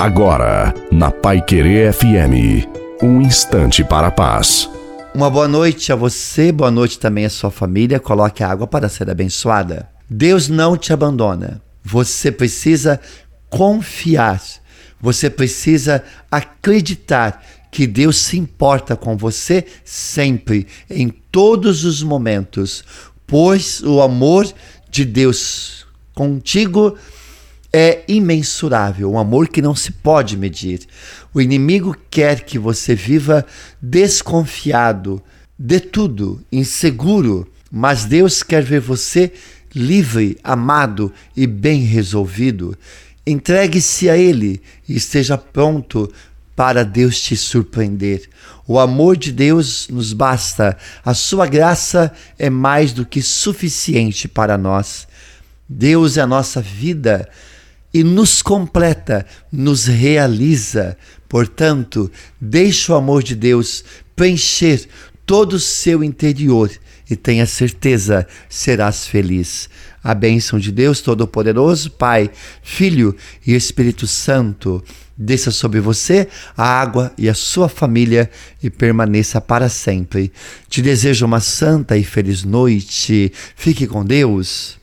Agora, na Pai Querer FM, um instante para a paz. Uma boa noite a você, boa noite também à sua família. Coloque a água para ser abençoada. Deus não te abandona. Você precisa confiar. Você precisa acreditar que Deus se importa com você sempre, em todos os momentos, pois o amor de Deus contigo é imensurável, um amor que não se pode medir. O inimigo quer que você viva desconfiado de tudo, inseguro, mas Deus quer ver você livre, amado e bem resolvido. Entregue-se a Ele e esteja pronto para Deus te surpreender. O amor de Deus nos basta, a sua graça é mais do que suficiente para nós. Deus é a nossa vida e nos completa, nos realiza. Portanto, deixe o amor de Deus preencher todo o seu interior e tenha certeza, serás feliz. A bênção de Deus Todo-Poderoso, Pai, Filho e Espírito Santo, desça sobre você a água e a sua família e permaneça para sempre. Te desejo uma santa e feliz noite. Fique com Deus.